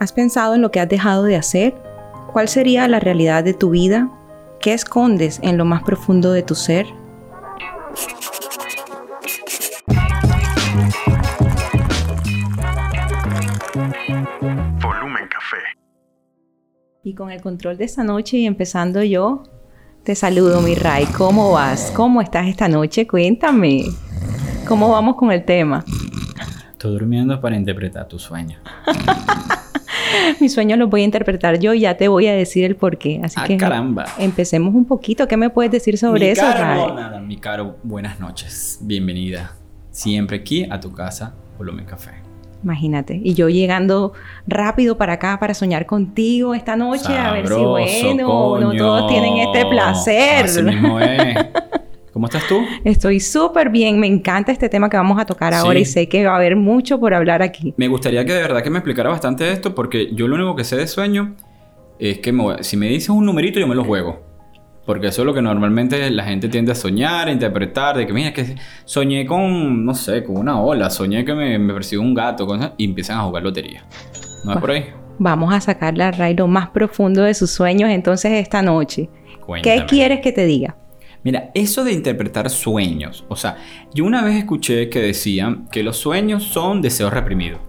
¿Has pensado en lo que has dejado de hacer? ¿Cuál sería la realidad de tu vida? ¿Qué escondes en lo más profundo de tu ser? Volumen Café. Y con el control de esta noche y empezando yo, te saludo mi Ray. ¿Cómo vas? ¿Cómo estás esta noche? Cuéntame. ¿Cómo vamos con el tema? Estoy durmiendo para interpretar tu sueño. Mis sueños los voy a interpretar yo y ya te voy a decir el porqué. Así ah, que caramba. empecemos un poquito. ¿Qué me puedes decir sobre mi eso, caro, Ray? no, nada, mi caro, buenas noches. Bienvenida siempre aquí a tu casa, Volumen Café. Imagínate. Y yo llegando rápido para acá para soñar contigo esta noche, a ver si Sabroso, bueno, no coño. todos tienen este placer. Así mismo es. ¿Cómo estás tú? Estoy súper bien, me encanta este tema que vamos a tocar ahora Sí. y sé que va a haber mucho por hablar aquí. Me gustaría que de verdad que me explicara bastante esto porque yo lo único que sé de sueño es que me si me dices un numerito yo me lo juego. Porque eso es lo que normalmente la gente tiende a soñar, a interpretar, de que mira, que soñé con, no sé, con una ola, soñé que me, me persiguió un gato, cosas, y empiezan a jugar lotería. ¿No es por ahí? Vamos a sacarle a Ray lo más profundo de sus sueños entonces esta noche. Cuéntame. ¿Qué quieres que te diga? Mira, eso de interpretar sueños, o sea, yo una vez escuché que decían que los sueños son deseos reprimidos.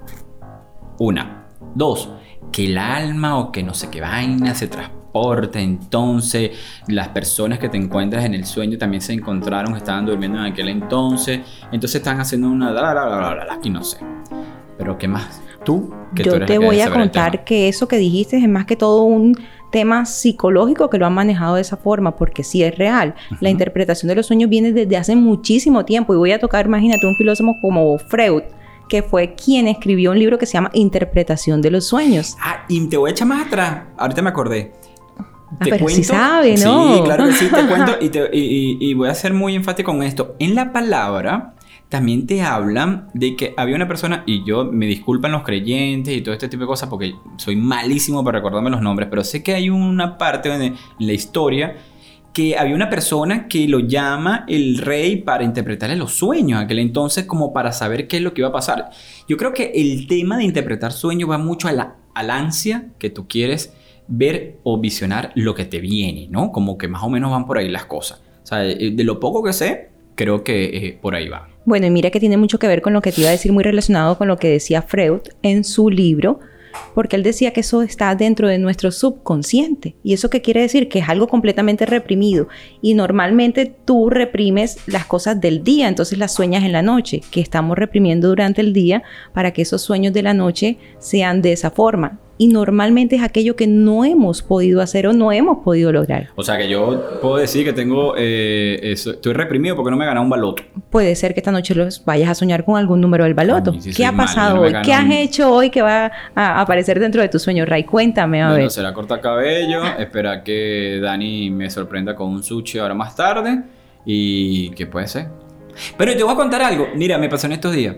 Una. Dos, que el alma o que no sé qué vaina se transporta, entonces las personas que te encuentras en el sueño también se encontraron, estaban durmiendo en aquel entonces, entonces están haciendo una... la, la, la, la, la, y no sé. Pero ¿qué más? Tú, que tú Yo eres te voy a contar que eso que dijiste es más que todo un tema psicológico que lo han manejado de esa forma, porque sí es real. La interpretación de los sueños viene desde hace muchísimo tiempo y voy a tocar, imagínate, un filósofo como Freud, que fue quien escribió un libro que se llama Interpretación de los sueños. Ah, y te voy a echar más atrás. Ahorita me acordé. Ah, pero sí sabe, ¿no? Sí, claro que sí, te cuento. Y, te- y- y- y voy a ser muy enfático con esto. En la palabra también te hablan de que había una persona, y yo me disculpan los creyentes y todo este tipo de cosas porque soy malísimo para recordarme los nombres, pero sé que hay una parte en la historia que había una persona que lo llama el rey para interpretarle los sueños aquel entonces como para saber qué es lo que iba a pasar. Yo creo que el tema de interpretar sueños va mucho a la, al ansia que tú quieres ver o visionar lo que te viene, ¿no? Como que más o menos van por ahí las cosas. O sea, eh, de lo poco que sé, creo que eh, por ahí va. Bueno, y mira que tiene mucho que ver con lo que te iba a decir, muy relacionado con lo que decía Freud en su libro, porque él decía que eso está dentro de nuestro subconsciente. ¿Y eso qué quiere decir? Que es algo completamente reprimido. Y normalmente tú reprimes las cosas del día, entonces las sueñas en la noche, que estamos reprimiendo durante el día para que esos sueños de la noche sean de esa forma. Y normalmente es aquello que no hemos podido hacer o no hemos podido lograr. O sea, que yo puedo decir que tengo, eh, estoy reprimido porque no me he ganado un baloto. Puede ser que esta noche los vayas a soñar con algún número del baloto. ¿Qué ha pasado no hoy? ¿Qué has un- hecho hoy que va a aparecer dentro de tu sueño, Ray? Cuéntame, a Bueno, ver. será corta cabello, espera que Dani me sorprenda con un sushi ahora más tarde y qué puede ser. Pero te voy a contar algo, mira, me pasó en estos días.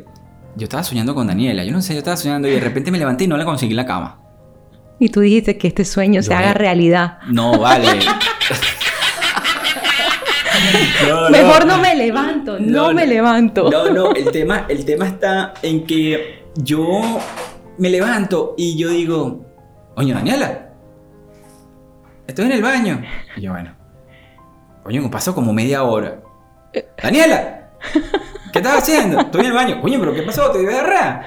Yo estaba soñando con Daniela, yo no sé, yo estaba soñando y de repente me levanté y no la conseguí en la cama. Y tú dijiste que este sueño se haga me- realidad. No, vale. No, no. Mejor no me levanto, no, me levanto. No, no, el tema, el tema está en que yo me levanto y yo digo, oye, Daniela, estoy en el baño. Y yo, bueno, coño, me pasó como media hora. Daniela, ¿qué estás haciendo? Estoy en el baño. Coño, pero ¿qué pasó? ¿Te dio diarrea?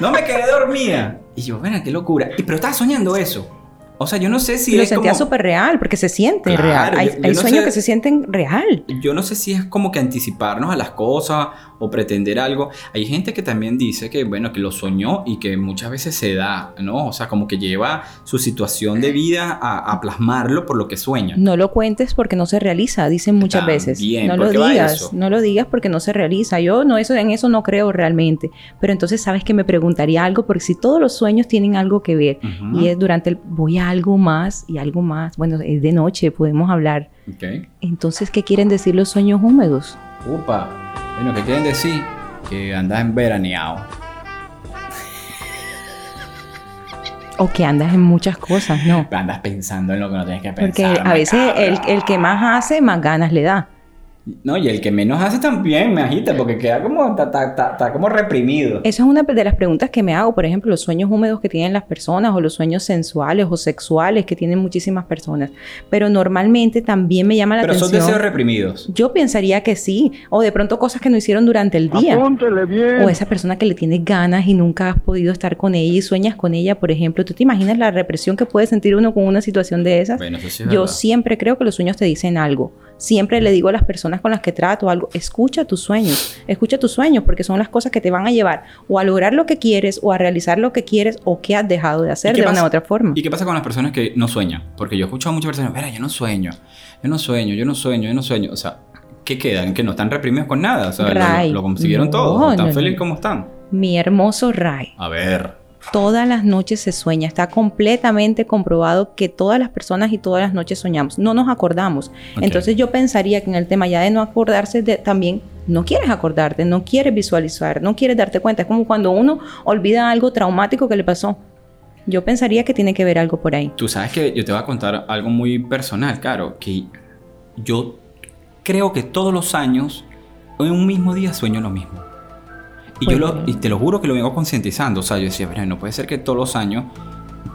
No me quedé dormida. Y yo, bueno, qué locura. Y, pero estaba soñando eso. O sea, yo no sé si lo es sentía como... súper real, porque se siente Claro, real. Hay, hay no sueños sé- que se sienten real. Yo no sé si es como que anticiparnos a las cosas o pretender algo. Hay gente que también dice que, bueno, que lo soñó y que muchas veces se da, ¿no? O sea, como que lleva su situación de vida a, a plasmarlo por lo que sueña. No lo cuentes porque no se realiza, dicen muchas veces. No ¿por lo digas, no lo digas porque no se realiza. Yo no eso en eso no creo realmente. Pero entonces sabes que me preguntaría algo porque si todos los sueños tienen algo que ver y es durante el voy a algo más y algo más, bueno, es de noche, podemos hablar. Entonces, ¿qué quieren decir los sueños húmedos? Upa. Bueno, ¿qué quieren decir? Que andas en veraneado. O que andas en muchas cosas, ¿no? Andas pensando en lo que no tienes que pensar. Porque a veces el, el que más hace, más ganas le da. No, y el que menos hace también me agita porque queda como, está, como reprimido. Esa es una de las preguntas que me hago, por ejemplo, los sueños húmedos que tienen las personas o los sueños sensuales o sexuales que tienen muchísimas personas. Pero normalmente también me llama la atención. Pero son deseos reprimidos. Yo pensaría que sí. O de pronto cosas que no hicieron durante el día. bien. O esa persona que le tiene ganas y nunca has podido estar con ella y sueñas con ella, por ejemplo. ¿Tú te imaginas la represión que puede sentir uno con una situación de esas? Bueno, eso sí Yo siempre creo que los sueños te dicen algo. Siempre le digo a las personas con las que trato algo, escucha tus sueños, escucha tus sueños porque son las cosas que te van a llevar o a lograr lo que quieres o a realizar lo que quieres o que has dejado de hacer de una u otra forma. ¿Y qué pasa con las personas que no sueñan? Porque yo he escuchado a muchas personas, mira, yo no sueño, yo no sueño, yo no sueño, yo no sueño. O sea, ¿qué quedan? Que no están reprimidos con nada. O sea, lo, consiguieron todo. Están felices como están. Mi hermoso Ray. A ver todas las noches se sueña. Está completamente comprobado que todas las personas y todas las noches soñamos. No nos acordamos. Entonces yo pensaría que en el tema ya de no acordarse de, también no quieres acordarte, no quieres visualizar, no quieres darte cuenta. Es como cuando uno olvida algo traumático que le pasó. Yo pensaría que tiene que ver algo por ahí. Tú sabes que yo te voy a contar algo muy personal, claro, que yo creo que todos los años, en un mismo día sueño lo mismo. Y yo lo, y te lo juro que lo vengo concientizando. O sea, yo decía, pero no puede ser que todos los años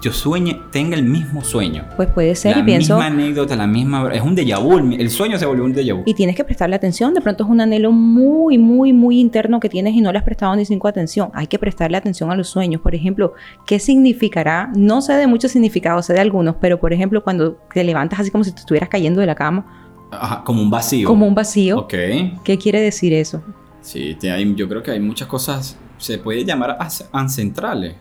yo sueñe, tenga el mismo sueño. Pues puede ser, la y pienso. La misma anécdota, la misma. Es un déjà vu. El sueño se volvió un déjà vu. Y tienes que prestarle atención. De pronto es un anhelo muy, muy, muy interno que tienes y no le has prestado ni cinco atención. Hay que prestarle atención a los sueños. Por ejemplo, ¿qué significará? No sé de muchos significados, sé de algunos, pero por ejemplo, cuando te levantas así como si te estuvieras cayendo de la cama. Ajá, como un vacío. Como un vacío. Ok. ¿Qué quiere decir eso? Sí, yo creo que hay muchas cosas, se puede llamar ancestrales.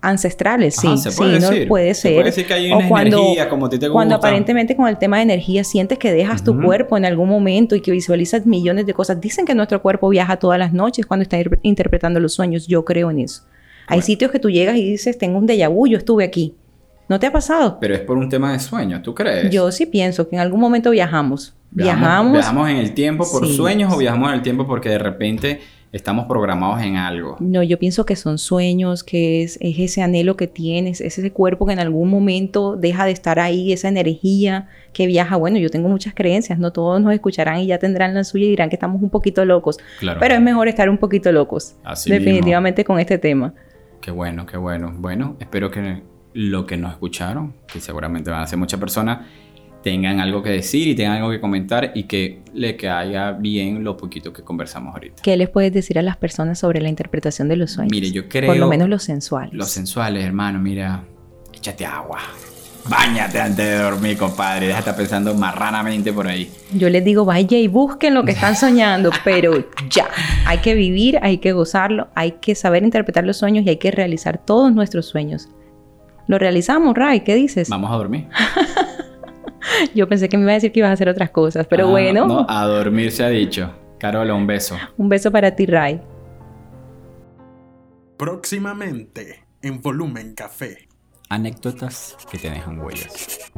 Ancestrales, sí, se puede sí, decir. no puede ser. Se puede decir que hay una energía como te, te Cuando aparentemente con el tema de energía sientes que dejas tu cuerpo en algún momento y que visualizas millones de cosas. Dicen que nuestro cuerpo viaja todas las noches cuando está interpretando los sueños. Yo creo en eso. Hay sitios que tú llegas y dices, tengo un déjà vu, yo estuve aquí. ¿No te ha pasado? Pero es por un tema de sueño, ¿tú crees? Yo sí pienso que en algún momento viajamos. Viajamos. ¿Viajamos, en el tiempo por sueños o viajamos en el tiempo porque de repente estamos programados en algo? No, yo pienso que son sueños, que es, ese anhelo que tienes, es ese cuerpo que en algún momento deja de estar ahí, esa energía que viaja. Bueno, yo tengo muchas creencias, no todos nos escucharán y ya tendrán la suya y dirán que estamos un poquito locos. Claro. Pero es mejor estar un poquito locos. Así definitivamente con este tema. Qué bueno, qué bueno. Bueno, espero que lo que nos escucharon, que seguramente van a ser muchas personas, tengan algo que decir y tengan algo que comentar y que le caiga bien lo poquito que conversamos ahorita. ¿Qué les puedes decir a las personas sobre la interpretación de los sueños? Mire, yo creo... Por lo menos los sensuales. Los sensuales, hermano, mira, échate agua. Báñate antes de dormir, compadre. Deja de estar pensando marranamente por ahí. Yo les digo, vaya y busquen lo que están soñando, pero ya. Hay que vivir, hay que gozarlo, hay que saber interpretar los sueños y hay que realizar todos nuestros sueños. Lo realizamos, Ray, ¿qué dices? Vamos a dormir. Yo pensé que me iba a decir que ibas a hacer otras cosas, pero ah, bueno. No, a dormir se ha dicho. Carola, un beso. Un beso para ti, Ray. Próximamente, en Volumen Café. Anécdotas que te dejan huellas.